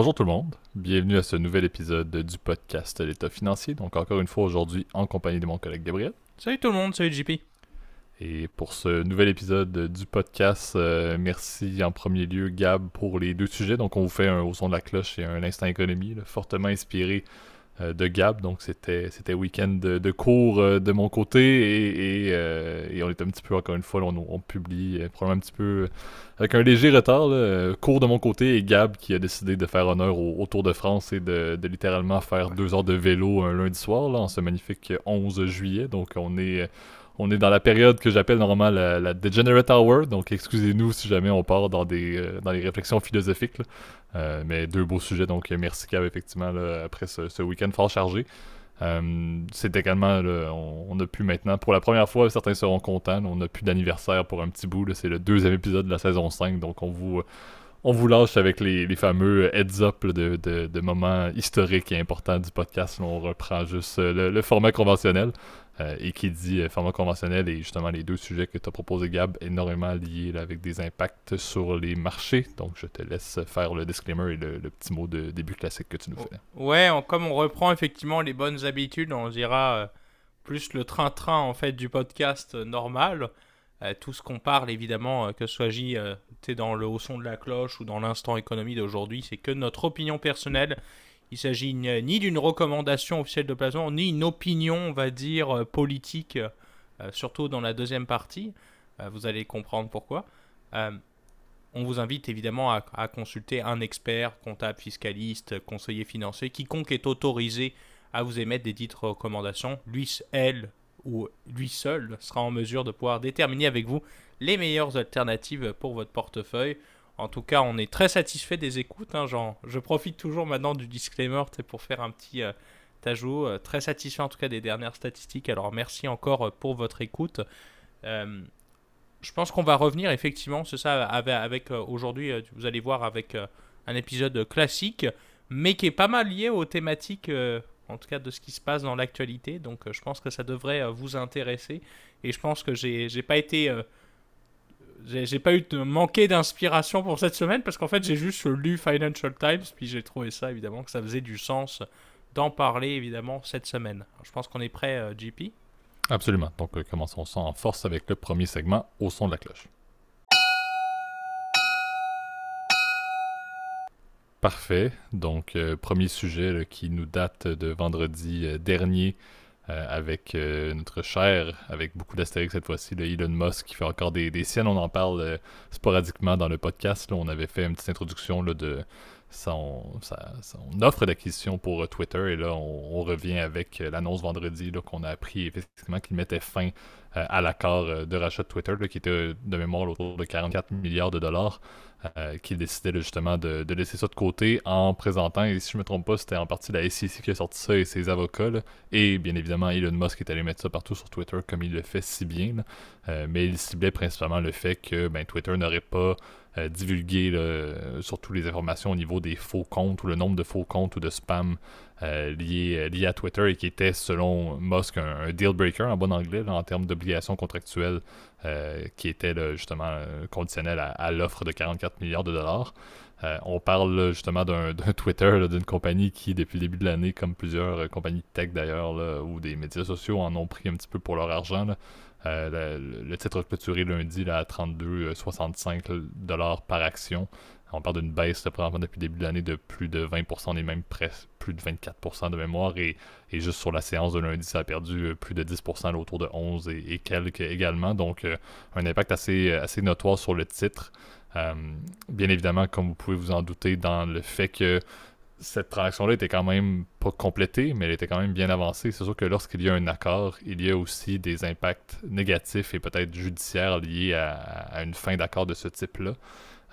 Bonjour tout le monde, bienvenue à ce nouvel épisode du podcast L'État financier. Donc encore une fois aujourd'hui en compagnie de mon collègue Gabriel. Salut tout le monde, salut JP. Et pour ce nouvel épisode du podcast, euh, merci en premier lieu Gab pour les deux sujets. Donc on vous fait un au son de la cloche et un instant économie, fortement inspiré de Gab. Donc c'était c'était week-end de, cours euh, de mon côté et, et, on est un petit peu encore une fois, on, on, publie probablement un petit peu avec un léger retard. cours de mon côté et Gab qui a décidé de faire honneur au, Tour de France et de, de, littéralement faire deux heures de vélo un lundi soir là, en ce magnifique 11 juillet. Donc on est on est dans la période que j'appelle normalement la, Degenerate Hour, donc excusez-nous si jamais on part dans des euh, dans les réflexions philosophiques. Euh, mais deux beaux sujets, donc merci Cab, effectivement, après ce, week-end fort chargé. Euh, c'est également, on, a pu maintenant, pour la première fois, certains seront contents, on a plus d'anniversaire pour un petit bout. C'est le deuxième épisode de la saison 5, donc on vous, on vous lâche avec les, fameux heads-up de, moments historiques et importants du podcast. on reprend juste le format conventionnel. Euh, et qui dit euh, format conventionnel et justement les deux sujets que tu as proposé Gab, énormément liés avec des impacts sur les marchés. Donc je te laisse faire le disclaimer et le, petit mot de début classique que tu nous fais. Ouais, comme on reprend effectivement les bonnes habitudes, on dira euh, plus le train-train en fait du podcast normal. tout ce qu'on parle évidemment, que ce soit J, dans le haut son de la cloche ou dans l'instant économie d'aujourd'hui, c'est que notre opinion personnelle il s'agit ni d'une recommandation officielle de placement, ni une opinion, on va dire, euh, politique, euh, surtout dans la deuxième partie. Euh, vous allez comprendre pourquoi. on vous invite évidemment à, consulter un expert, comptable, fiscaliste, conseiller financier, quiconque est autorisé à vous émettre des titres recommandations. Lui, elle ou lui seul sera en mesure de pouvoir déterminer avec vous les meilleures alternatives pour votre portefeuille. En tout cas, on est très satisfait des écoutes. Hein, je profite toujours maintenant du disclaimer pour faire un petit euh, ajout. Euh, très satisfait en tout cas des dernières statistiques. Alors merci encore euh, pour votre écoute. je pense qu'on va revenir effectivement, c'est ça, avec, aujourd'hui, vous allez voir avec un épisode classique, mais qui est pas mal lié aux thématiques, en tout cas de ce qui se passe dans l'actualité. Donc je pense que ça devrait vous intéresser. Et je pense que j'ai pas été j'ai pas eu de manquer d'inspiration pour cette semaine parce qu'en fait j'ai juste lu Financial Times puis j'ai trouvé ça évidemment que ça faisait du sens d'en parler évidemment cette semaine. je pense qu'on est prêt, euh, JP. Absolument. Donc euh, commençons en force avec le premier segment au son de la cloche. Parfait. Donc euh, premier sujet qui nous date de vendredi dernier. Euh, avec euh, notre cher, avec beaucoup d'astérix cette fois-ci, Elon Musk qui fait encore des, des siennes. On en parle euh, sporadiquement dans le podcast. On avait fait une petite introduction de son, offre d'acquisition pour Twitter. Et là, on, revient avec l'annonce vendredi qu'on a appris effectivement qu'il mettait fin à l'accord de rachat de Twitter, qui était de mémoire autour de 44 milliards de dollars. Euh, qui décidait justement de, laisser ça de côté en présentant, et si je me trompe pas, c'était en partie la SEC qui a sorti ça et ses avocats, et bien évidemment Elon Musk est allé mettre ça partout sur Twitter comme il le fait si bien, euh, mais il ciblait principalement le fait que ben, Twitter n'aurait pas euh, divulgué surtout les informations au niveau des faux comptes ou le nombre de faux comptes ou de spam liés, à Twitter et qui était selon Musk un, deal breaker en bon anglais en termes d'obligations contractuelles euh, qui était justement euh, conditionnel à, l'offre de 44 milliards de dollars. Euh, on parle justement d'un Twitter, d'une compagnie qui, depuis le début de l'année, comme plusieurs compagnies tech d'ailleurs, ou des médias sociaux, en ont pris un petit peu pour leur argent. le, titre clôturé lundi à 32,65 dollars par action. On parle d'une baisse depuis le début de l'année de plus de 20%, on même presque plus de 24% de mémoire. Et, juste sur la séance de lundi, ça a perdu euh, plus de 10%, autour de 11 et, quelques également. Donc, euh, un impact assez, assez notoire sur le titre. Euh, bien évidemment, comme vous pouvez vous en douter, dans le fait que cette transaction-là était quand même pas complétée, mais elle était quand même bien avancée. C'est sûr que lorsqu'il y a un accord, il y a aussi des impacts négatifs et peut-être judiciaires liés à une fin d'accord de ce type-là.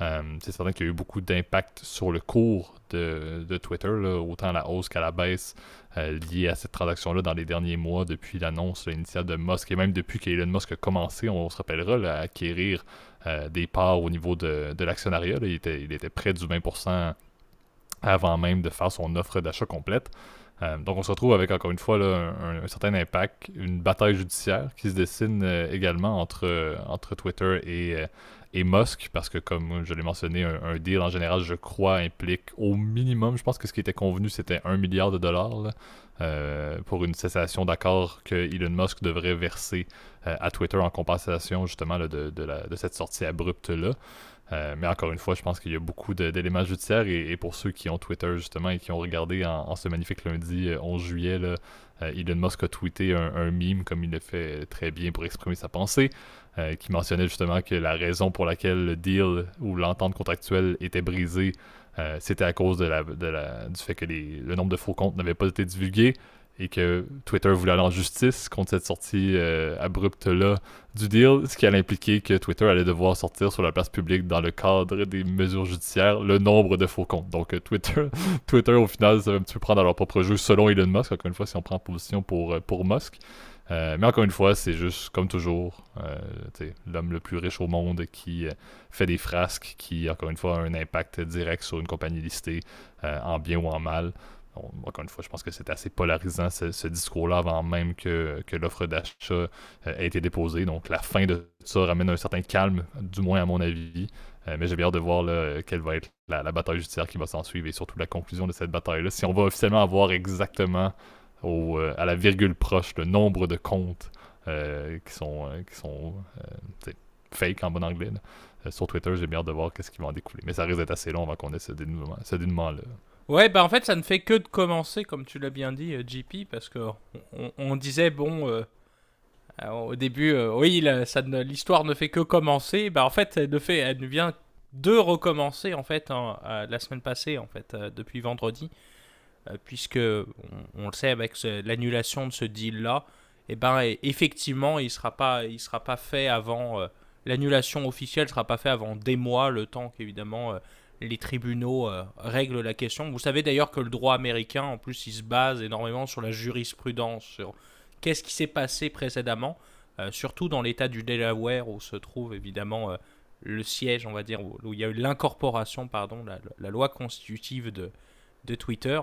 Euh, c'est certain qu'il y a eu beaucoup d'impact sur le cours de, Twitter, autant à la hausse qu'à la baisse euh, à cette transaction-là dans les derniers mois depuis l'annonce initiale de Musk et même depuis qu'Elon Musk a commencé, on se rappellera, à acquérir euh, des parts au niveau de, l'actionnariat. Il était, il était près du 20% avant même de faire son offre d'achat complète. Euh, donc on se retrouve avec encore une fois un, certain impact, une bataille judiciaire qui se dessine euh, également entre, entre Twitter et, et Musk, parce que comme je l'ai mentionné, un, deal en général, je crois, implique au minimum, je pense que ce qui était convenu, c'était un milliard de dollars pour une cessation d'accord que Elon Musk devrait verser à Twitter en compensation justement de, cette sortie abrupte-là. Euh, mais encore une fois, je pense qu'il y a beaucoup d'éléments judiciaires et, pour ceux qui ont Twitter justement et qui ont regardé en, ce magnifique lundi 11 euh, juillet, euh, Elon Musk a tweeté un, meme comme il le fait très bien pour exprimer sa pensée, qui mentionnait justement que la raison pour laquelle le deal ou l'entente contractuelle était brisée, c'était à cause de la, du fait que le nombre de faux comptes n'avait pas été divulgué et que Twitter voulait aller en justice contre cette sortie euh, abrupte-là du deal, ce qui allait impliquer que Twitter allait devoir sortir sur la place publique dans le cadre des mesures judiciaires le nombre de faux comptes. Donc euh, Twitter, Twitter au final, ça va un petit peu prendre à leur propre jeu selon Elon Musk, encore une fois, si on prend position pour, euh, pour Musk. mais encore une fois, c'est juste comme toujours l'homme le plus riche au monde qui fait des frasques, qui encore une fois a un impact direct sur une compagnie listée, en bien ou en mal encore une fois, je pense que c'est assez polarisant ce, discours-là avant même que, l'offre d'achat euh, ait été déposée. Donc la fin de ça ramène un certain calme, du moins à mon avis. Euh, mais j'ai bien hâte de voir quelle va être la, bataille judiciaire qui va s'en suivre et surtout la conclusion de cette bataille-là. Si on va officiellement avoir exactement euh, à la virgule proche le nombre de comptes qui sont, fake en bon anglais sur Twitter, j'ai bien hâte de voir qu'est-ce qui va en découler. Mais ça risque d'être assez long avant qu'on ait ce dénouement-là. Ouais, bah en fait, ça ne fait que de commencer, comme tu l'as bien dit, JP, euh, parce que on, disait, bon, euh, au début, euh, oui, l'histoire ne fait que commencer. Bah en fait, elle ne, fait, elle vient de recommencer, en fait, hein, la semaine passée, en fait, depuis vendredi, puisque, on, le sait, avec l'annulation de ce deal-là, et eh ben, effectivement, il sera, sera pas fait avant... L'annulation officielle sera pas faite avant des mois, le temps qu'évidemment les tribunaux euh, règlent la question. Vous savez d'ailleurs que le droit américain, en plus, il se base énormément sur la jurisprudence, sur qu'est-ce qui s'est passé précédemment, euh, surtout dans l'état du Delaware où se trouve évidemment euh, le siège, on va dire, où, il y a eu l'incorporation, pardon, la, loi constitutive de, Twitter.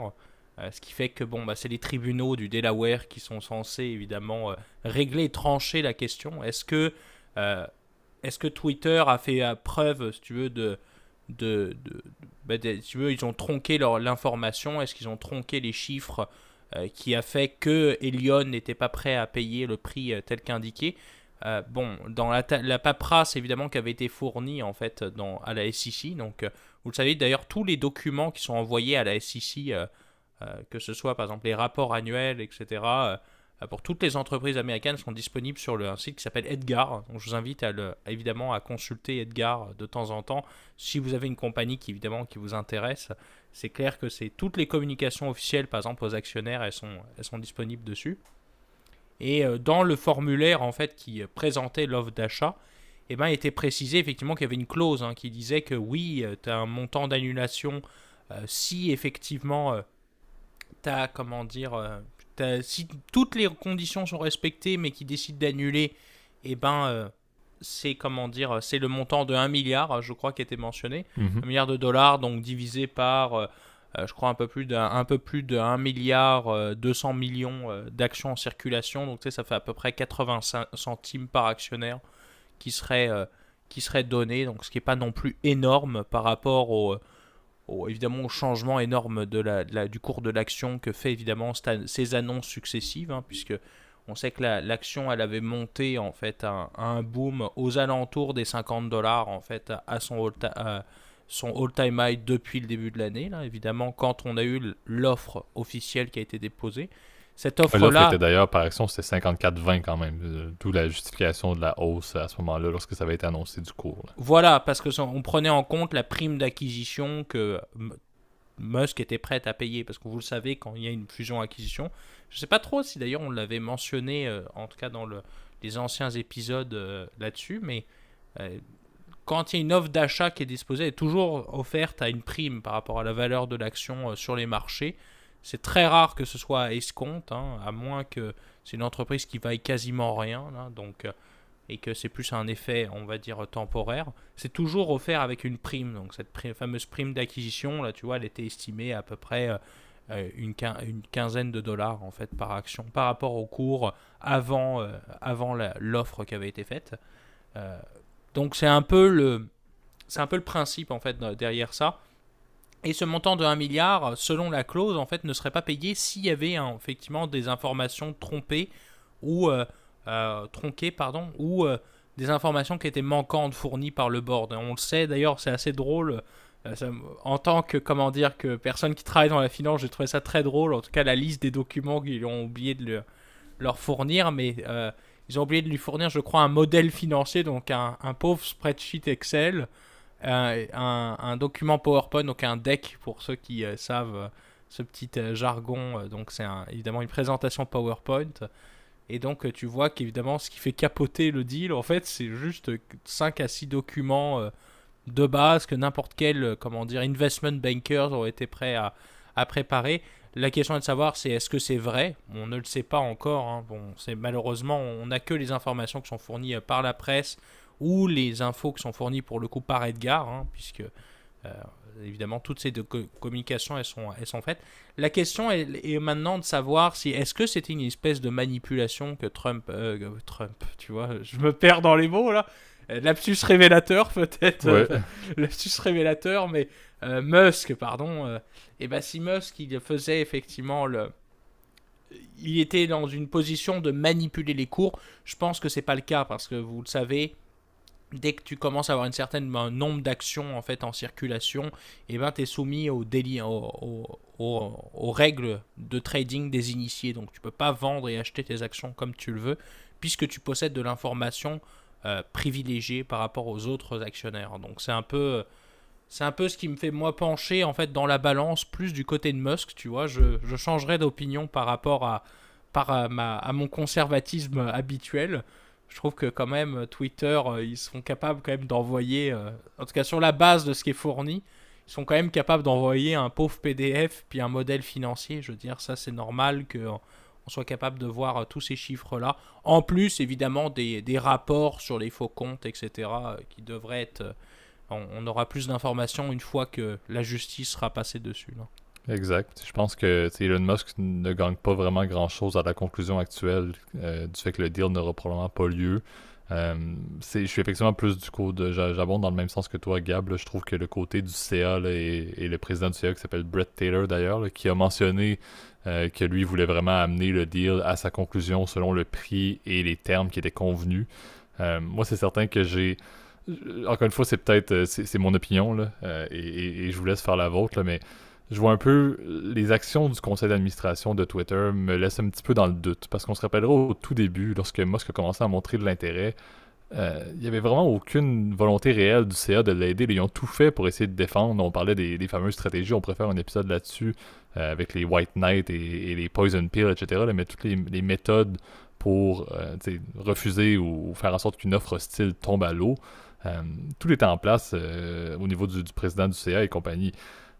ce qui fait que bon, bah, c'est les tribunaux du Delaware qui sont censés évidemment régler trancher la question. Est-ce que, est-ce que Twitter a fait preuve, si tu veux, de, de, bah, tu veux, ils ont tronqué l'information, est-ce qu'ils ont tronqué les chiffres euh, qui a fait que Elion n'était pas prêt à payer le prix euh, tel qu'indiqué? Euh, bon, dans la, la, paperasse évidemment qui avait été fournie en fait dans, à la SEC, donc vous le savez d'ailleurs tous les documents qui sont envoyés à la SEC, que ce soit par exemple les rapports annuels, etc., pour toutes les entreprises américaines sont disponibles sur un site qui s'appelle Edgar. Donc je vous invite à évidemment à consulter Edgar de temps en temps. Si vous avez une compagnie qui évidemment qui vous intéresse, c'est clair que c'est toutes les communications officielles, par exemple aux actionnaires, elles sont, elles sont disponibles dessus. Et euh, dans le formulaire en fait qui présentait l'offre d'achat, eh ben, il était précisé effectivement qu'il y avait une clause hein, qui disait que oui, euh, tu as un montant d'annulation si effectivement tu as, comment dire, si toutes les conditions sont respectées, mais qui décident d'annuler, eh ben, euh, c'est comment dire, c'est le montant de 1 milliard, je crois, qui était mentionné, 1 mhm. milliard de dollars, donc divisé par, euh, euh, je crois, un peu plus d'un, peu plus de 1 milliard 200 millions d'actions en circulation, donc ça fait à peu près 85 centimes par actionnaire qui serait, qui serait donné, donc ce qui n'est pas non plus énorme par rapport au évidemment au changement énorme du cours de l'action que fait évidemment ces annonces successives, hein, puisque on sait que l'action elle avait monté en fait un boom aux alentours des 50 dollars en fait à son all-time high depuis le début de l'année. Évidemment, quand on a eu l'offre officielle qui a été déposée, cette offre-là. était d'ailleurs par action, c'était 54-20 quand même. Euh, d'où la justification de la hausse à ce moment-là, lorsque ça avait été annoncé du cours. Voilà, parce que on prenait en compte la prime d'acquisition que Musk était prêt à payer. Parce que vous le savez, quand il y a une fusion-acquisition, je ne sais pas trop si d'ailleurs on l'avait mentionné, euh, en tout cas dans le, les anciens épisodes euh, là-dessus, mais quand il y a une offre d'achat qui est disposée, elle est toujours offerte à une prime par rapport à la valeur de l'action sur les marchés. C'est très rare que ce soit à escompte, hein, à moins que c'est une entreprise qui vaille quasiment rien, donc, euh, et que c'est plus un effet, on va dire, temporaire. C'est toujours offert avec une prime. Donc cette fameuse prime d'acquisition, là, tu vois, elle était estimée à peu près une, quinzaine de dollars en fait par action par rapport au cours avant, avant l'offre qui avait été faite. donc c'est un peu le c'est un peu le principe en fait derrière ça. Et ce montant de 1 milliard, selon la clause, en fait, ne serait pas payé s'il y avait effectivement des informations trompées ou euh, euh, tronquées, pardon, ou euh, des informations qui étaient manquantes fournies par le board. On le sait d'ailleurs, c'est assez drôle. en tant que comment dire que personne qui travaille dans la finance, j'ai trouvé ça très drôle. En tout cas, la liste des documents qu'ils ont oublié de leur fournir, mais ils ont oublié de lui fournir, je crois, un modèle financier, donc un pauvre spreadsheet Excel un, document PowerPoint, donc un deck pour ceux qui euh, savent euh, ce petit euh, jargon. donc c'est évidemment une présentation PowerPoint. Et donc tu vois qu'évidemment ce qui fait capoter le deal, en fait, c'est juste 5 à 6 documents de base que n'importe quel, comment dire, investment bankers auraient été prêts à, à préparer. La question est de savoir c'est est-ce que c'est vrai? On ne le sait pas encore. Hein. Bon, c'est malheureusement on n'a que les informations qui sont fournies par la presse ou les infos qui sont fournies pour le coup par Edgar, hein, puisque euh, évidemment toutes ces deux communications elles sont, elles sont faites. La question est, maintenant de savoir si est-ce que c'était une espèce de manipulation que Trump, euh, Trump, tu vois, je me perds dans les mots là. Euh, lapsus révélateur peut-être, lapsus révélateur, mais Musk, pardon. et ben si Musk il faisait effectivement le, il était dans une position de manipuler les cours. Je pense que c'est pas le cas parce que vous le savez, dès que tu commences à avoir une certaine nombre d'actions en fait en circulation, et eh ben tu es soumis aux, aux, règles de trading des initiés. Donc tu peux pas vendre et acheter tes actions comme tu le veux, puisque tu possèdes de l'information euh, privilégiée par rapport aux autres actionnaires. Donc c'est un peu c'est un peu ce qui me fait moi pencher en fait dans la balance plus du côté de Musk, tu vois, je, je changerai d'opinion par rapport à mon conservatisme habituel je trouve que quand même Twitter, euh, ils sont capables quand même d'envoyer, euh, en tout cas sur la base de ce qui est fourni, ils sont quand même capables d'envoyer un pauvre PDF puis un modèle financier. Je veux dire, ça c'est normal qu'on soit capable de voir euh, tous ces chiffres-là. En plus, évidemment, des, rapports sur les faux comptes, etc., qui devraient être... On, aura plus d'informations une fois que la justice sera passée dessus. Exact. Je pense que Elon Musk ne gagne pas vraiment grand-chose à la conclusion actuelle euh, du fait que le deal n'aura probablement pas lieu. Euh, je suis effectivement plus du côté j'abonde dans le même sens que toi Gab je trouve que le côté du CA et, le président du CA qui s'appelle Brett Taylor d'ailleurs qui a mentionné euh, que lui voulait vraiment amener le deal à sa conclusion selon le prix et les termes qui étaient convenus moi c'est certain que j'ai encore une fois c'est peut-être c'est mon opinion là, et, et, je vous laisse faire la vôtre là, mais je vois un peu les actions du conseil d'administration de Twitter me laissent un petit peu dans le doute. Parce qu'on se rappellera au tout début, lorsque Musk a commencé à montrer de l'intérêt, euh, il n'y avait vraiment aucune volonté réelle du CA de l'aider. Ils ont tout fait pour essayer de défendre. On parlait des, fameuses stratégies. On préfère un épisode là-dessus euh, avec les White Knight et, les Poison Pill, etc. mais toutes les, méthodes pour euh, refuser ou, faire en sorte qu'une offre hostile tombe à l'eau. tout était en place au niveau du, président du CA et compagnie.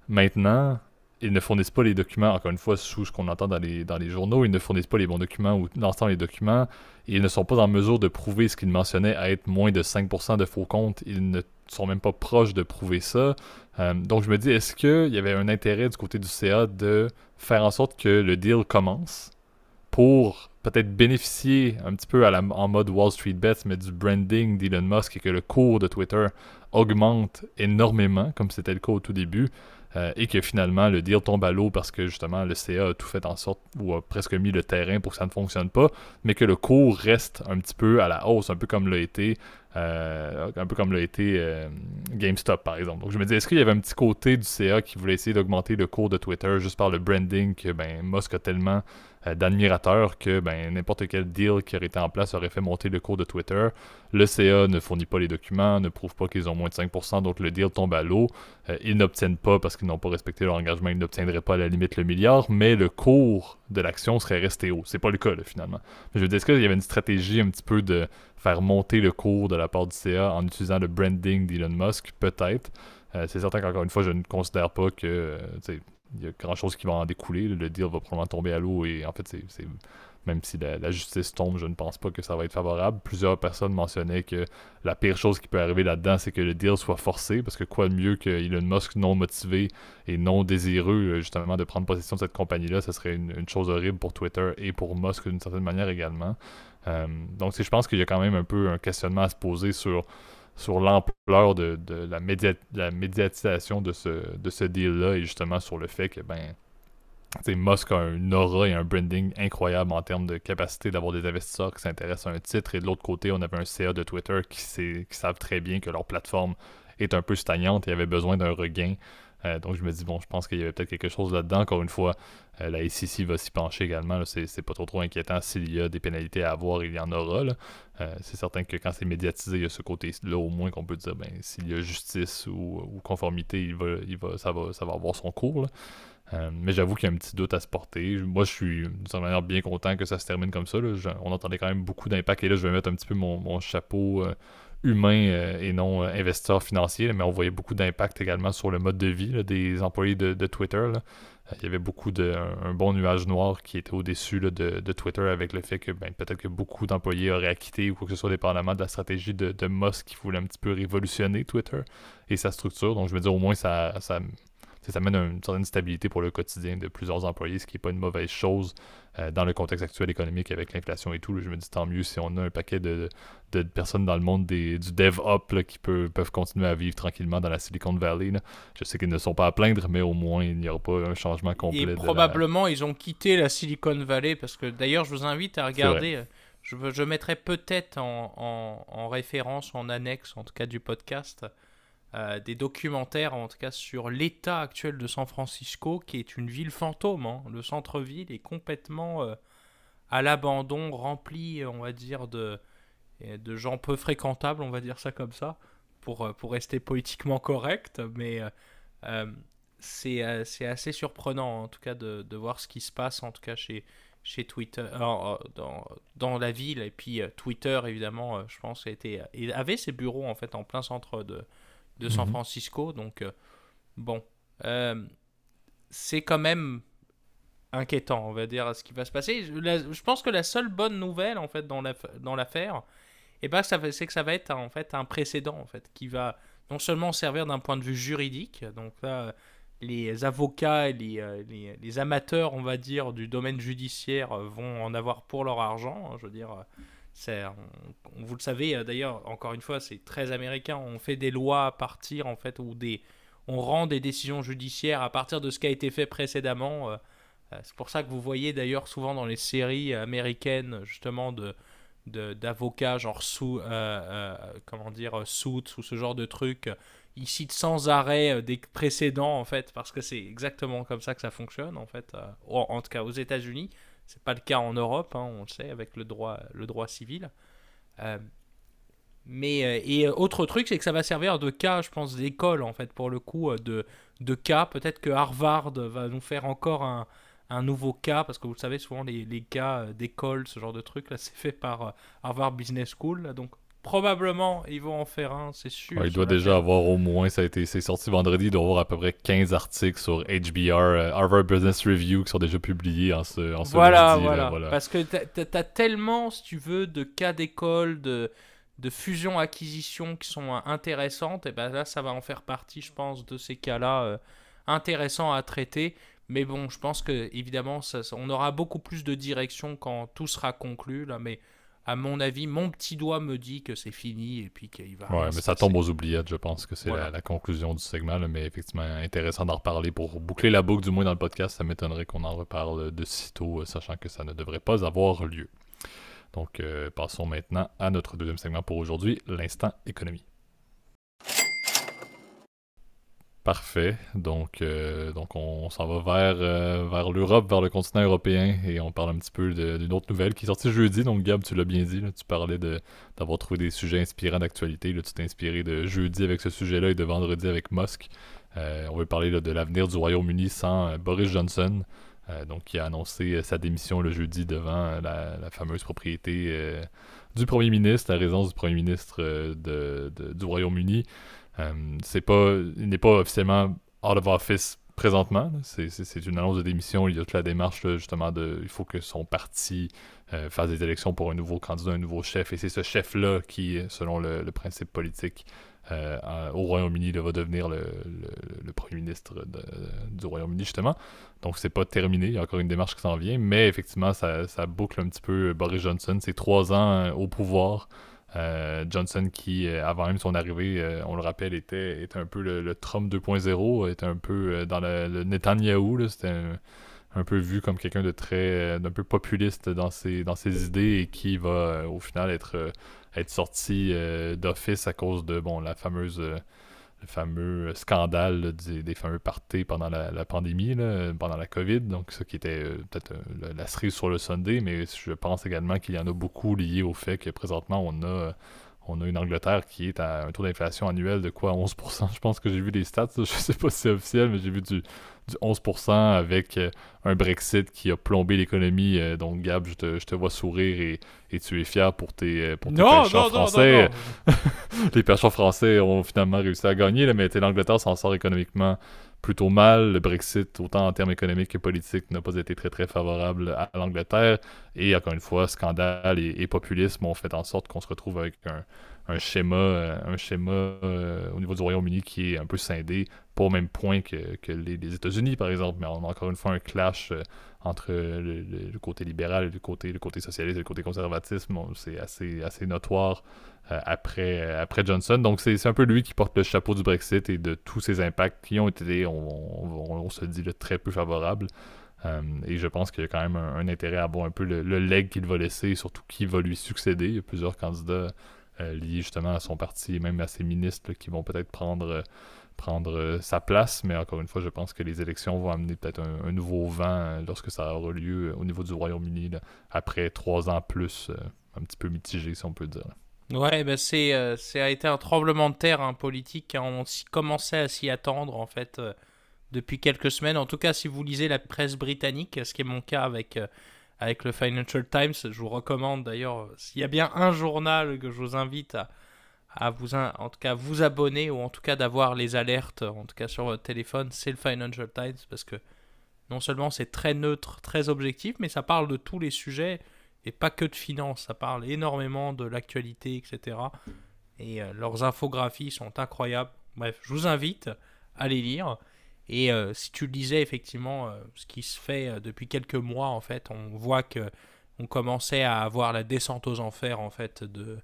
Maintenant, ils ne fournissent pas les documents, encore une fois, sous ce qu'on entend dans les, dans les journaux, ils ne fournissent pas les bons documents ou l'ensemble des documents, et ils ne sont pas en mesure de prouver ce qu'ils mentionnaient à être moins de 5% de faux comptes, ils ne sont même pas proches de prouver ça. Euh, donc je me dis, est-ce qu'il y avait un intérêt du côté du CA de faire en sorte que le deal commence pour peut-être bénéficier un petit peu en mode Wall Street Bets, mais du branding d'Elon Musk et que le cours de Twitter augmente énormément, comme c'était le cas au tout début, euh, et que finalement le deal tombe à l'eau parce que justement le CA a tout fait en sorte ou a presque mis le terrain pour que ça ne fonctionne pas, mais que le cours reste un petit peu à la hausse, un peu comme l'a été, euh, un peu comme l'a été euh, GameStop par exemple. Donc je me dis, est-ce qu'il y avait un petit côté du CA qui voulait essayer d'augmenter le cours de Twitter juste par le branding que ben, Musk a tellement euh, d'admirateurs que ben, n'importe quel deal qui aurait été en place aurait fait monter le cours de Twitter. Le CA ne fournit pas les documents, ne prouve pas qu'ils ont moins de 5%, donc le deal tombe à l'eau. Ils n'obtiennent pas, parce qu'ils n'ont pas respecté leur engagement, ils n'obtiendraient pas à la limite le milliard, mais le cours de l'action serait resté haut. C'est pas le cas, finalement. Mais je veux dire, est-ce qu'il y avait une stratégie un petit peu de faire monter le cours de la part du CA en utilisant le branding d'Elon Musk Peut-être. Euh, c'est certain qu'encore une fois, je ne considère pas que il y a grand chose qui va en découler. Le deal va probablement tomber à l'eau et en fait, c'est même si la, justice tombe, je ne pense pas que ça va être favorable. Plusieurs personnes mentionnaient que la pire chose qui peut arriver là-dedans, c'est que le deal soit forcé, parce que quoi de mieux que Elon Musk non motivé et non désireux, euh, justement, de prendre possession de cette compagnie-là, ce serait une, chose horrible pour Twitter et pour Musk d'une certaine manière également. Euh, donc, je pense qu'il y a quand même un peu un questionnement à se poser sur sur l'ampleur de, la, la, médiatisation de ce, de ce deal-là et justement sur le fait que ben Musk a une aura et un branding incroyable en termes de capacité d'avoir des investisseurs qui s'intéressent à un titre. Et de l'autre côté, on avait un CA de Twitter qui, qui savent très bien que leur plateforme est un peu stagnante et avait besoin d'un regain. Euh, donc je me dis, bon, je pense qu'il y avait peut-être quelque chose là-dedans. Encore une fois, euh, la SEC va s'y pencher également. C'est pas trop trop inquiétant. S'il y a des pénalités à avoir, il y en aura. Euh, c'est certain que quand c'est médiatisé, il y a ce côté-là au moins qu'on peut dire, ben, s'il y a justice ou, conformité, il va, il va, ça, va, ça va avoir son cours. Mais j'avoue qu'il y a un petit doute à se porter. Moi, je suis d'une certaine manière bien content que ça se termine comme ça. on entendait quand même beaucoup d'impact. Et là, je vais mettre un petit peu mon, chapeau humain euh, et non investisseur financier. mais on voyait beaucoup d'impact également sur le mode de vie des employés de, Twitter. Il y avait beaucoup de un, bon nuage noir qui était au-dessus de, Twitter avec le fait que ben, peut-être que beaucoup d'employés auraient acquitté ou quoi que ce soit dépendamment de la stratégie de, de Musk qui voulait un petit peu révolutionner Twitter et sa structure. Donc je veux dire au moins ça ça mène à une certaine stabilité pour le quotidien de plusieurs employés, ce qui n'est pas une mauvaise chose euh, dans le contexte actuel économique avec l'inflation et tout. je me dis tant mieux si on a un paquet de, personnes dans le monde du DevOps qui peuvent continuer à vivre tranquillement dans la Silicon Valley. Je sais qu'ils ne sont pas à plaindre, mais au moins il n'y aura pas un changement complet. Et probablement ils ont quitté la Silicon Valley parce que d'ailleurs je vous invite à regarder. Euh, je, je mettrai peut-être en, en, référence, en annexe en tout cas du podcast, euh, des documentaires, en tout cas sur l'état actuel de San Francisco, qui est une ville fantôme. Hein. Le centre-ville est complètement euh, à l'abandon, rempli, on va dire, de, de gens peu fréquentables, on va dire ça comme ça, pour, euh, pour rester politiquement correct. Mais c'est assez surprenant, en tout cas, de, de, voir ce qui se passe, en tout cas, chez, chez Twitter, dans, dans, la ville. Et puis Twitter, évidemment, je pense, a avait ses bureaux, en fait, en plein centre de de San mhm. Francisco. Donc, euh, bon, euh, c'est quand même inquiétant, on va dire, ce qui va se passer. Je, pense que la seule bonne nouvelle, en fait, dans l'affaire, et eh ben, c'est que ça va être, en fait, un précédent, en fait, qui va non seulement servir d'un point de vue juridique, donc là, les avocats et les, euh, les, les, amateurs, on va dire, du domaine judiciaire vont en avoir pour leur argent. Hein, je veux dire, vous le savez, euh, d'ailleurs, encore une fois, c'est très américain. On fait des lois à partir, en fait, ou des, on rend des décisions judiciaires à partir de ce qui a été fait précédemment. Euh, euh, c'est pour ça que vous voyez d'ailleurs souvent dans les séries américaines, justement, de d'avocats genre sous comment dire suits ou ce genre de trucs ils citent sans arrêt des précédents en fait parce que c'est exactement comme ça que ça fonctionne en fait en tout cas aux États-Unis c'est pas le cas en Europe, hein, on le sait, avec le droit, le droit civil. Euh, mais euh, et euh, autre truc, c'est que ça va servir de cas, je pense, d'école en fait pour le coup de, de cas. Peut-être que Harvard va nous faire encore un, un nouveau cas parce que vous le savez souvent les, les cas d'école, ce genre de truc là, c'est fait par Harvard Business School. donc Probablement, ils vont en faire un, c'est sûr. il doit déjà avoir au moins, ça a été, c'est sorti vendredi, il doit avoir à peu près 15 articles sur HBR, euh, Harvard Business Review, qui sont déjà publiés en ce, en ce voilà, voilà. voilà. Parce que tu as, tellement, si tu veux, de cas d'école, de, de fusion-acquisition qui sont intéressantes, et ben là, ça va en faire partie, je pense, de ces cas-là euh, intéressants à traiter. Mais bon, je pense que évidemment, ça, on aura beaucoup plus de direction quand tout sera conclu, là, mais à mon avis, mon petit doigt me dit que c'est fini et puis qu'il va. Ouais, mais ça tombe aux oubliettes, je pense que c'est la, conclusion du segment, mais effectivement, intéressant d'en reparler pour boucler la boucle, du moins dans le podcast. Ça m'étonnerait qu'on en reparle de sitôt, euh, sachant que ça ne devrait pas avoir lieu. Donc, euh, passons maintenant à notre deuxième segment pour aujourd'hui, l'instant économie. Parfait. Donc, euh, on, s'en va vers, euh, vers l'Europe, vers le continent européen, et on parle un petit peu d'une autre nouvelle qui est sortie jeudi. Donc, Gab, tu l'as bien dit, tu parlais d'avoir trouvé des sujets inspirants d'actualité. Tu t'es inspiré de jeudi avec ce sujet-là et de vendredi avec Musk. Euh, on veut parler de l'avenir du Royaume-Uni sans Boris Johnson, donc qui a annoncé sa démission le jeudi devant la, fameuse propriété du Premier ministre, la résidence du Premier ministre du Royaume-Uni. Euh, c'est pas, il n'est pas officiellement out of office présentement. C'est une annonce de démission. Il y a toute la démarche, justement, de il faut que son parti euh, fasse des élections pour un nouveau candidat, un nouveau chef. Et c'est ce chef-là qui, selon le, principe politique euh, au Royaume-Uni, va devenir le, premier ministre du Royaume-Uni, justement. Donc, c'est pas terminé. Il y a encore une démarche qui s'en vient. Mais effectivement, ça, ça, boucle un petit peu Boris Johnson. C'est trois ans au pouvoir. Euh, Johnson qui, euh, avant même son arrivée, euh, on le rappelle, était, était un peu le, Trump 2.0, était un peu dans le, Netanyahu, c'était un, peu vu comme quelqu'un de très, d'un peu populiste dans ses, dans ses idées et qui va au final être, être sorti d'office à cause de bon, la fameuse fameux scandale des, fameux parties pendant la, pandémie, pendant la COVID. Donc, ça qui était euh, peut-être euh, la cerise sur le Sunday, mais je pense également qu'il y en a beaucoup liés au fait que présentement, on a on a une Angleterre qui est à un taux d'inflation annuel de quoi 11%. Je pense que j'ai vu des stats, je sais pas si c'est officiel, mais j'ai vu du, 11% avec euh, un Brexit qui a plombé l'économie. Euh, donc, Gab, je te, vois sourire et, tu es fier pour tes, euh, pour français. les pêcheurs français ont finalement réussi à gagner, mais l'Angleterre s'en sort économiquement plutôt mal. Le Brexit, autant en termes économiques que politiques, n'a pas été très très favorable à l'Angleterre. Et encore une fois, scandale et, populisme ont fait en sorte qu'on se retrouve avec un, schéma, un schéma euh, euh, au niveau du Royaume-Uni qui est un peu scindé, pas au même point que, les, États-Unis par exemple, mais on a encore une fois un clash euh, entre le, côté libéral et le côté, le côté socialiste et le côté conservatisme. C'est assez, assez notoire euh, après, euh, après Johnson. Donc c'est un peu lui qui porte le chapeau du Brexit et de tous ces impacts qui ont été, on, se dit, très peu favorables. Euh, et je pense qu'il y a quand même un, intérêt à voir un peu le, leg qu'il va laisser, surtout qui va lui succéder. Il y a plusieurs candidats liés justement à son parti et même à ses ministres qui vont peut-être prendre, prendre sa place. Mais encore une fois, je pense que les élections vont amener peut-être un, nouveau vent lorsque ça aura lieu au niveau du Royaume-Uni après trois ans plus, un petit peu mitigé si on peut dire. Ouais, bah c'est, euh, ça a été un tremblement de terre hein, politique. Hein. On commençait à s'y attendre en fait euh, depuis quelques semaines. En tout cas, si vous lisez la presse britannique, ce qui est mon cas avec, euh, avec le Financial Times, je vous recommande d'ailleurs, s'il y a bien un journal que je vous invite à, à vous, en tout cas, vous abonner ou en tout cas d'avoir les alertes, en tout cas sur votre téléphone, c'est le Financial Times parce que non seulement c'est très neutre, très objectif, mais ça parle de tous les sujets et pas que de finance, ça parle énormément de l'actualité, etc. Et euh, leurs infographies sont incroyables. Bref, je vous invite à les lire. Et euh, si tu lisais effectivement euh, ce qui se fait depuis quelques mois, en fait, on voit que on commençait à avoir la descente aux enfers en fait de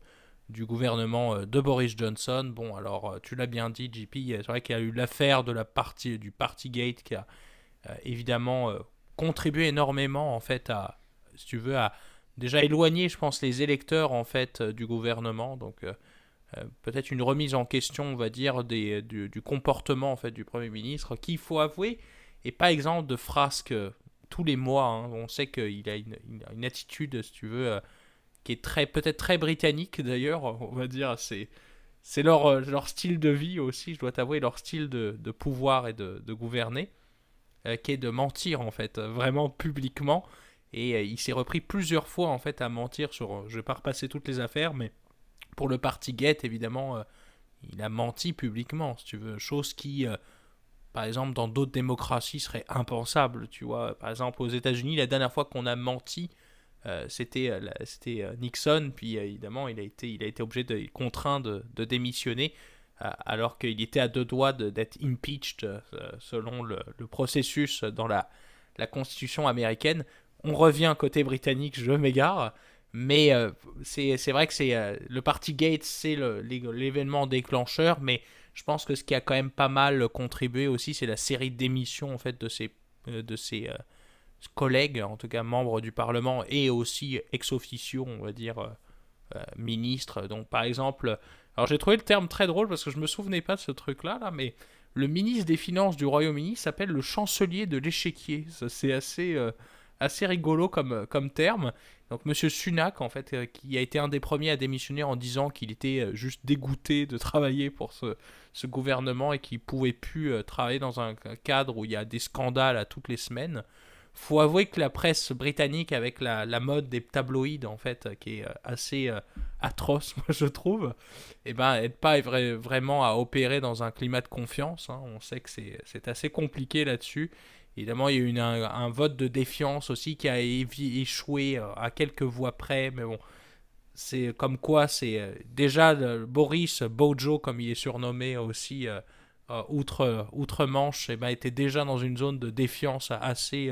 du gouvernement de Boris Johnson. Bon, alors tu l'as bien dit, JP, c'est vrai qu'il y a eu l'affaire de la partie du Partygate qui a évidemment contribué énormément en fait à, si tu veux, à déjà éloigner, je pense, les électeurs en fait euh, du gouvernement. Donc euh, euh, peut-être une remise en question, on va dire, du, comportement en fait du Premier ministre, qui, il faut avouer, est pas exemple de frasque tous les mois. Hein. On sait qu'il a une, attitude, si tu veux, qui est très peut-être très britannique d'ailleurs, on va dire. C'est leur, style de vie aussi, je dois t'avouer, leur style de, pouvoir et de, gouverner, qui est de mentir en fait, vraiment publiquement. Et euh, il s'est repris plusieurs fois en fait à mentir sur. Euh, je vais pas repasser toutes les affaires, mais pour le Partygate, évidemment, euh, il a menti publiquement, si tu veux. Chose qui, par exemple, dans d'autres démocraties serait impensable, tu vois. Par exemple, aux États-Unis, la dernière fois qu'on a menti, c'était Nixon, puis évidemment, il a été, il a été obligé de, contraint de, démissionner, alors qu'il était à deux doigts d'être impeached selon le, processus dans la Constitution américaine on revient côté britannique, je m'égare. Mais euh, c'est vrai que c'est euh, le Party Gate, c'est l'événement déclencheur, mais je pense que ce qui a quand même pas mal contribué aussi, c'est la série d'émissions en fait de ces, euh, de ces collègues, en tout cas membres du Parlement, et aussi ex officio, on va dire, ministres. Donc par exemple, alors j'ai trouvé le terme très drôle parce que je me souvenais pas de ce truc-là, là, mais le ministre des Finances du Royaume-Uni s'appelle le chancelier de l'échiquier. C'est assez assez rigolo comme, euh, comme terme. Donc Monsieur Sunak, en fait, euh, qui a été un des premiers à démissionner en disant qu'il était euh, juste dégoûté de travailler pour ce, ce gouvernement et qu'il pouvait plus travailler dans un cadre où il y a des scandales à toutes les semaines. Faut avouer que la presse britannique, avec la, la mode des tabloïds, en fait, qui est assez atroce, moi je trouve, eh ben, pas vraiment à opérer dans un climat de confiance. Hein. On sait que c'est assez compliqué là-dessus. Évidemment, il y a eu un, vote de défiance aussi qui a échoué euh, à quelques voix près, mais bon, c'est comme quoi c'est euh, déjà Boris Bojo, comme il est surnommé aussi euh, outre, outre Manche, eh ben, était déjà dans une zone de défiance assez,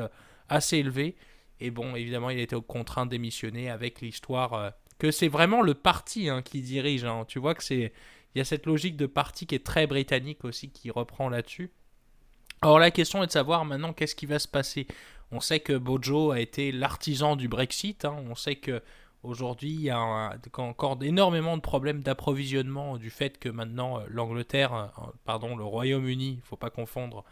assez élevée. Et bon, évidemment, il a été contraint de démissionner avec l'histoire que c'est vraiment le parti hein, qui dirige. Hein. Tu vois que c'est il y a cette logique de parti qui est très britannique aussi qui reprend là-dessus. Alors la question est de savoir maintenant qu'est-ce qui va se passer? On sait que Bojo a été l'artisan du Brexit. Hein. On sait que aujourd'hui il y a encore énormément de problèmes d'approvisionnement du fait que maintenant euh, l'Angleterre, euh, pardon, le Royaume-Uni, il faut pas confondre,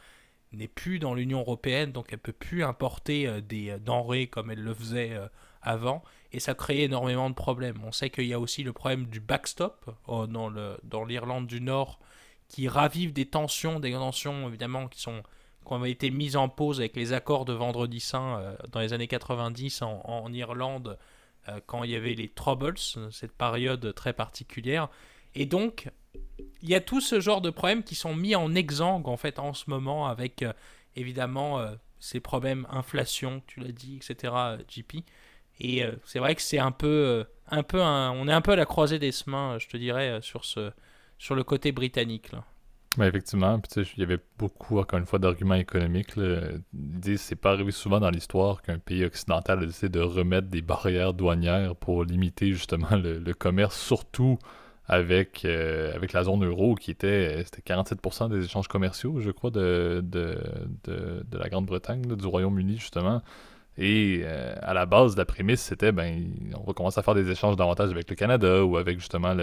n'est plus dans l'Union européenne, donc elle peut plus importer euh, des denrées comme elle le faisait avant, et ça crée énormément de problèmes. On sait qu'il y a aussi le problème du backstop le, dans l'Irlande du Nord, qui ravive des tensions, des tensions évidemment qui, sont, qui ont été mises en pause avec les accords de Vendredi Saint euh, dans les années 90 en, Irlande, euh, quand il y avait les Troubles, cette période très particulière. Et donc, il y a tout ce genre de problèmes qui sont mis en exsangue en fait en ce moment avec euh, évidemment ces problèmes inflation, tu l'as dit, etc. JP. Et c'est vrai que c'est un peu, un peu on est un peu à la croisée des chemins, je te dirais, sur, ce, sur le côté britannique. Là. Mais effectivement, il y avait beaucoup, encore une fois, d'arguments économiques. Ils disent c'est pas arrivé souvent dans l'histoire qu'un pays occidental a décidé de remettre des barrières douanières pour limiter justement le, commerce, surtout avec, avec la zone euro qui était, c'était 47% des échanges commerciaux, je crois, de, de, de, de la Grande-Bretagne, du Royaume-Uni justement. Et euh, à la base, la prémisse, c'était ben, on va commencer à faire des échanges davantage avec le Canada ou avec justement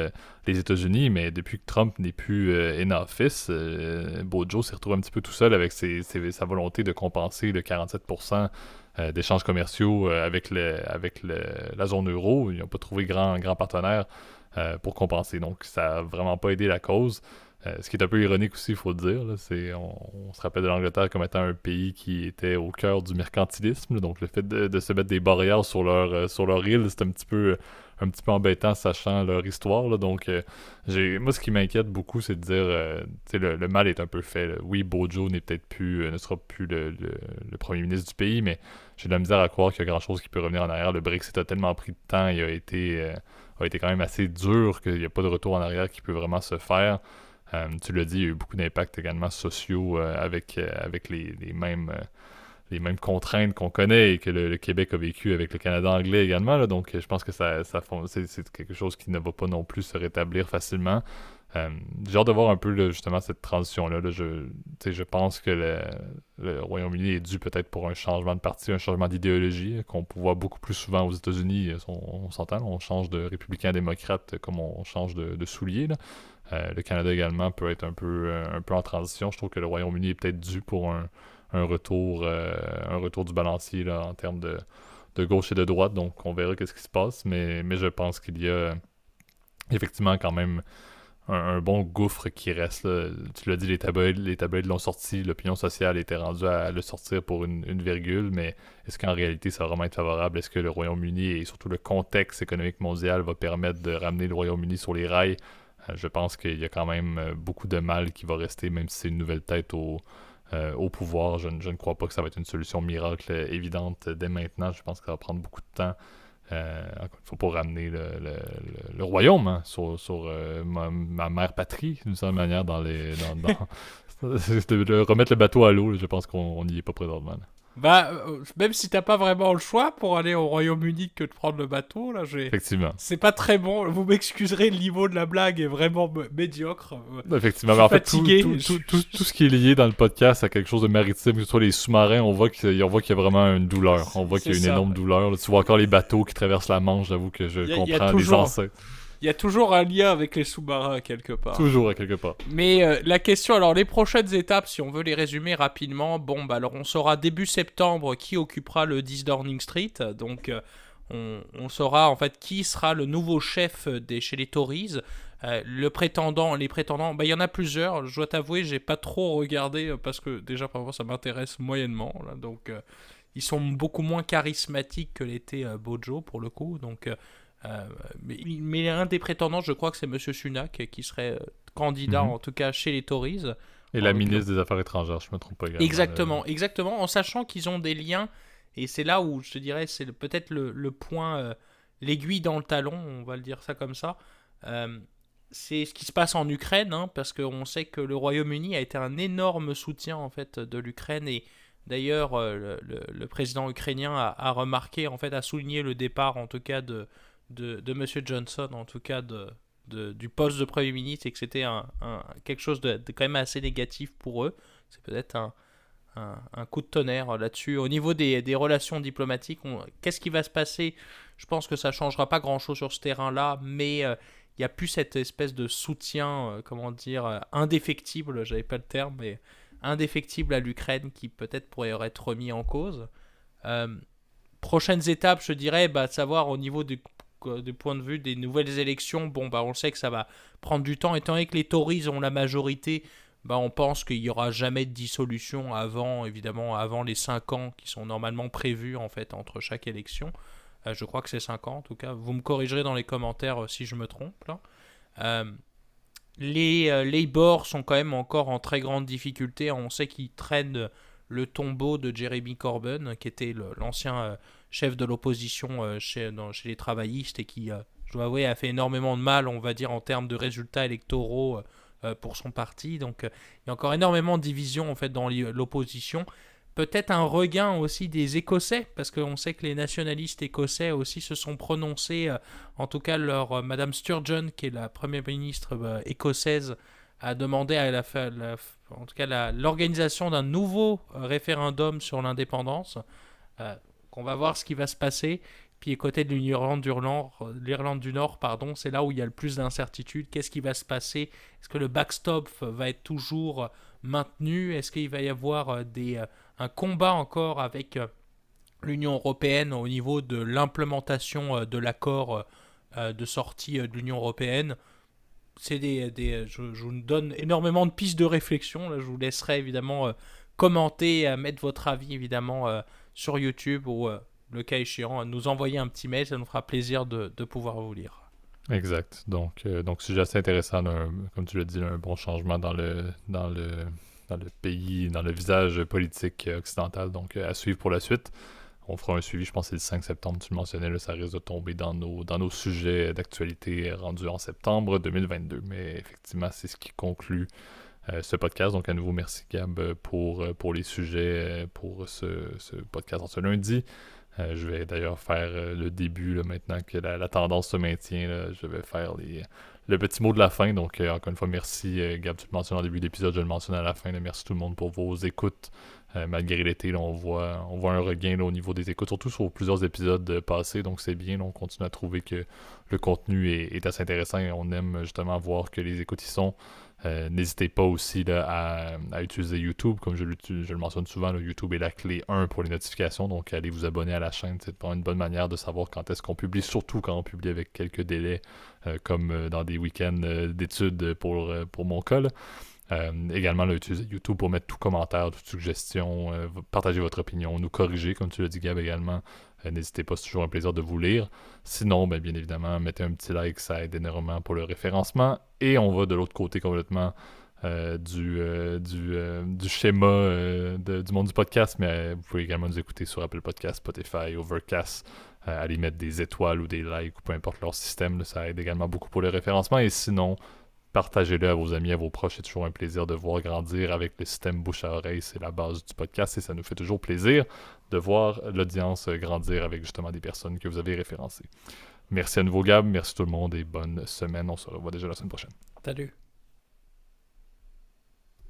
les États-Unis, mais depuis que Trump n'est plus euh, in office, euh, Bojo s'est retrouvé un petit peu tout seul avec sa volonté de compenser le 47% d'échanges commerciaux avec, avec la zone euro. Ils n'ont pas trouvé grand, grand partenaire pour compenser. Donc, ça n'a vraiment pas aidé la cause. Euh, ce qui est un peu ironique aussi, il faut le dire. c'est, on, se rappelle de l'Angleterre comme étant un pays qui était au cœur du mercantilisme. donc le fait de, se mettre des barrières sur leur, euh, sur leur île, c'est un petit peu un petit peu embêtant sachant leur histoire. donc euh, j'ai moi ce qui m'inquiète beaucoup, c'est de dire le, le, mal est un peu fait. Oui, Bojo n'est peut-être plus ne sera plus le, premier ministre du pays, mais j'ai de la misère à croire qu'il y a grand chose qui peut revenir en arrière. Le Brexit a tellement pris de temps et a été a été quand même assez dur qu'il n'y a pas de retour en arrière qui peut vraiment se faire. Euh, tu l'as dit, il y a eu beaucoup d'impacts également sociaux euh, avec, euh, avec les, mêmes les mêmes contraintes qu'on connaît et que le, Québec a vécu avec le Canada anglais également. donc, je pense que ça, ça c'est quelque chose qui ne va pas non plus se rétablir facilement. J'ai hâte de voir un peu justement cette transition-là. Je, je pense que le, Royaume-Uni est dû peut-être pour un changement de parti, un changement d'idéologie qu'on voit beaucoup plus souvent aux États-Unis. On, s'entend, on change de républicain à démocrate comme on change de, de soulier. Là. Euh, le Canada également peut être un peu, euh, un peu en transition. Je trouve que le Royaume-Uni est peut-être dû pour un, retour, euh, un retour du balancier en termes de, gauche et de droite. Donc on verra qu'est-ce qui se passe. Mais, mais je pense qu'il y a effectivement quand même un, bon gouffre qui reste. Tu l'as dit, les tabloïds, les l'ont sorti, l'opinion sociale était rendue à le sortir pour une, virgule, mais est-ce qu'en réalité ça va vraiment être favorable? Est-ce que le Royaume-Uni et surtout le contexte économique mondial va permettre de ramener le Royaume-Uni sur les rails? Euh, je pense qu'il y a quand même euh, beaucoup de mal qui va rester, même si c'est une nouvelle tête au, euh, au pouvoir. Je, ne crois pas que ça va être une solution miracle évidente dès maintenant. Je pense que ça va prendre beaucoup de temps. Il ne faut pas ramener le, royaume hein, sur, ma, mère patrie, d'une certaine manière, dans les. remettre le bateau à l'eau, je pense qu'on n'y est pas présentement. Bah, euh, même si t'as pas vraiment le choix pour aller au Royaume-Uni que de prendre le bateau, là, j'ai. Effectivement. C'est pas très bon. Vous m'excuserez, le niveau de la blague est vraiment médiocre. Effectivement, mais en fait, tout, tout, ce qui est lié dans le podcast à quelque chose de maritime, que ce soit les sous-marins, on voit qu'il y, a vraiment une douleur. On voit qu'il y a une énorme douleur. tu vois encore les bateaux qui traversent la Manche, j'avoue que je comprends les ancêtres. Il y a toujours un lien avec les sous-marins quelque part. Toujours à quelque part. Mais euh, la question, alors les prochaines étapes, si on veut les résumer rapidement, bon, bah alors on saura début septembre qui occupera le 10 Downing Street. Donc euh, on, saura en fait qui sera le nouveau chef des, chez les Tories. Euh, le prétendant, les prétendants, bah, il y en a plusieurs. Je dois t'avouer, j'ai pas trop regardé parce que déjà, parfois, ça m'intéresse moyennement. donc, ils sont beaucoup moins charismatiques que l'était Bojo pour le coup. Donc, mais, mais, un des prétendants, je crois que c'est M. Sunak qui serait candidat, mhm. en tout cas chez les Tories. Et la ministre des Affaires étrangères, je ne me trompe pas également. Exactement, exactement, en sachant qu'ils ont des liens, et c'est là où je te dirais, c'est peut-être le, point, l'aiguille dans le talon, on va le dire ça comme ça. c'est ce qui se passe en Ukraine, hein, parce qu'on sait que le Royaume-Uni a été un énorme soutien en fait de l'Ukraine et D'ailleurs, euh, le, président ukrainien a, remarqué, en fait, a souligné le départ, en tout cas, de, de, de M. Johnson, en tout cas, de, du poste de Premier ministre, et que c'était quelque chose de, quand même assez négatif pour eux. C'est peut-être un, coup de tonnerre là-dessus. Au niveau des, relations diplomatiques, qu'est-ce qui va se passer? Je pense que ça ne changera pas grand-chose sur ce terrain-là, mais euh, il n'y a plus cette espèce de soutien, euh, comment dire, indéfectible, j'avais pas le terme, mais indéfectible à l'Ukraine qui peut-être pourrait être remis en cause. Euh, prochaines étapes, je dirais, bah, savoir au niveau du, du, point de vue des nouvelles élections, bon, bah, on sait que ça va prendre du temps. Étant donné que les Tories ont la majorité, bah, on pense qu'il n'y aura jamais de dissolution avant, évidemment, avant les 5 ans qui sont normalement prévus en fait entre chaque élection. Euh, je crois que c'est 5 ans en tout cas. Vous me corrigerez dans les commentaires euh, si je me trompe. Là. Les euh, Labour sont quand même encore en très grande difficulté. On sait qu'ils traînent le tombeau de Jeremy Corbyn, qui était l'ancien euh, chef de l'opposition euh, chez, chez, les travaillistes et qui, je dois avouer, a fait énormément de mal, on va dire, en termes de résultats électoraux pour son parti. Donc il y a encore énormément de divisions en fait dans l'opposition peut-être un regain aussi des Écossais, parce qu'on sait que les nationalistes écossais aussi se sont prononcés, euh, en tout cas leur euh, Madame Sturgeon, qui est la première ministre euh, écossaise, a demandé à la, en tout cas l'organisation d'un nouveau référendum sur l'indépendance. Qu'on va voir ce qui va se passer. Puis côté de l'Irlande du Nord, l'Irlande du Nord, pardon, c'est là où il y a le plus d'incertitudes. Qu'est-ce qui va se passer? Est-ce que le backstop va être toujours maintenu? Est-ce qu'il va y avoir des un combat encore avec euh, l'Union européenne au niveau de l'implémentation euh, de l'accord euh, de sortie de l'Union européenne? C'est des, des je, vous donne énormément de pistes de réflexion. Là, je vous laisserai évidemment commenter, mettre votre avis évidemment sur YouTube ou le cas échéant, nous envoyer un petit mail. Ça nous fera plaisir de, de pouvoir vous lire. Exact. Donc, donc sujet assez intéressant, comme tu l'as dit, un bon changement dans le, dans le, dans le pays, dans le visage politique occidental. Donc, euh, à suivre pour la suite. On fera un suivi, je pense c'est le 5 septembre, tu le mentionnais, ça risque de tomber dans nos, dans nos sujets d'actualité rendus en septembre 2022. Mais effectivement, c'est ce qui conclut euh, ce podcast. Donc, à nouveau, merci Gab pour, euh, pour les sujets pour ce, podcast en ce lundi. je vais d'ailleurs faire le début maintenant que la, tendance se maintient. je vais faire les, le petit mot de la fin. Donc, euh, encore une fois, merci, euh, Gab, tu le mentionnes en début d'épisode, je le mentionne à la fin. merci tout le monde pour vos écoutes. Euh, malgré l'été, on voit, on voit un regain au niveau des écoutes, surtout sur plusieurs épisodes passés. Donc, c'est bien. on continue à trouver que le contenu est, est, assez intéressant et on aime justement voir que les écoutes y sont. Euh, n'hésitez pas aussi à, utiliser YouTube, comme je, le mentionne souvent, YouTube est la clé 1 pour les notifications, donc allez vous abonner à la chaîne, c'est pas une bonne manière de savoir quand est-ce qu'on publie, surtout quand on publie avec quelques délais, euh, comme euh, dans des week-ends d'études pour, pour mon cas. également, utiliser YouTube pour mettre tout commentaire, toute suggestion, partager votre opinion, nous corriger, comme tu l'as dit, Gab, également. N'hésitez pas, c'est toujours un plaisir de vous lire. Sinon, ben, bien évidemment, mettez un petit like, ça aide énormément pour le référencement. Et on va de l'autre côté complètement euh, du, euh, euh, du, schéma du monde du podcast, mais vous pouvez également nous écouter sur Apple Podcast, Spotify, Overcast. aller mettre des étoiles ou des likes ou peu importe leur système, ça aide également beaucoup pour le référencement. Et sinon, partagez-le à vos amis, à vos proches. C'est toujours un plaisir de voir grandir avec le système bouche à oreille. C'est la base du podcast et ça nous fait toujours plaisir de voir l'audience grandir avec justement des personnes que vous avez référencées. Merci à nouveau Gab, merci tout le monde et bonne semaine. On se revoit déjà la semaine prochaine. Salut.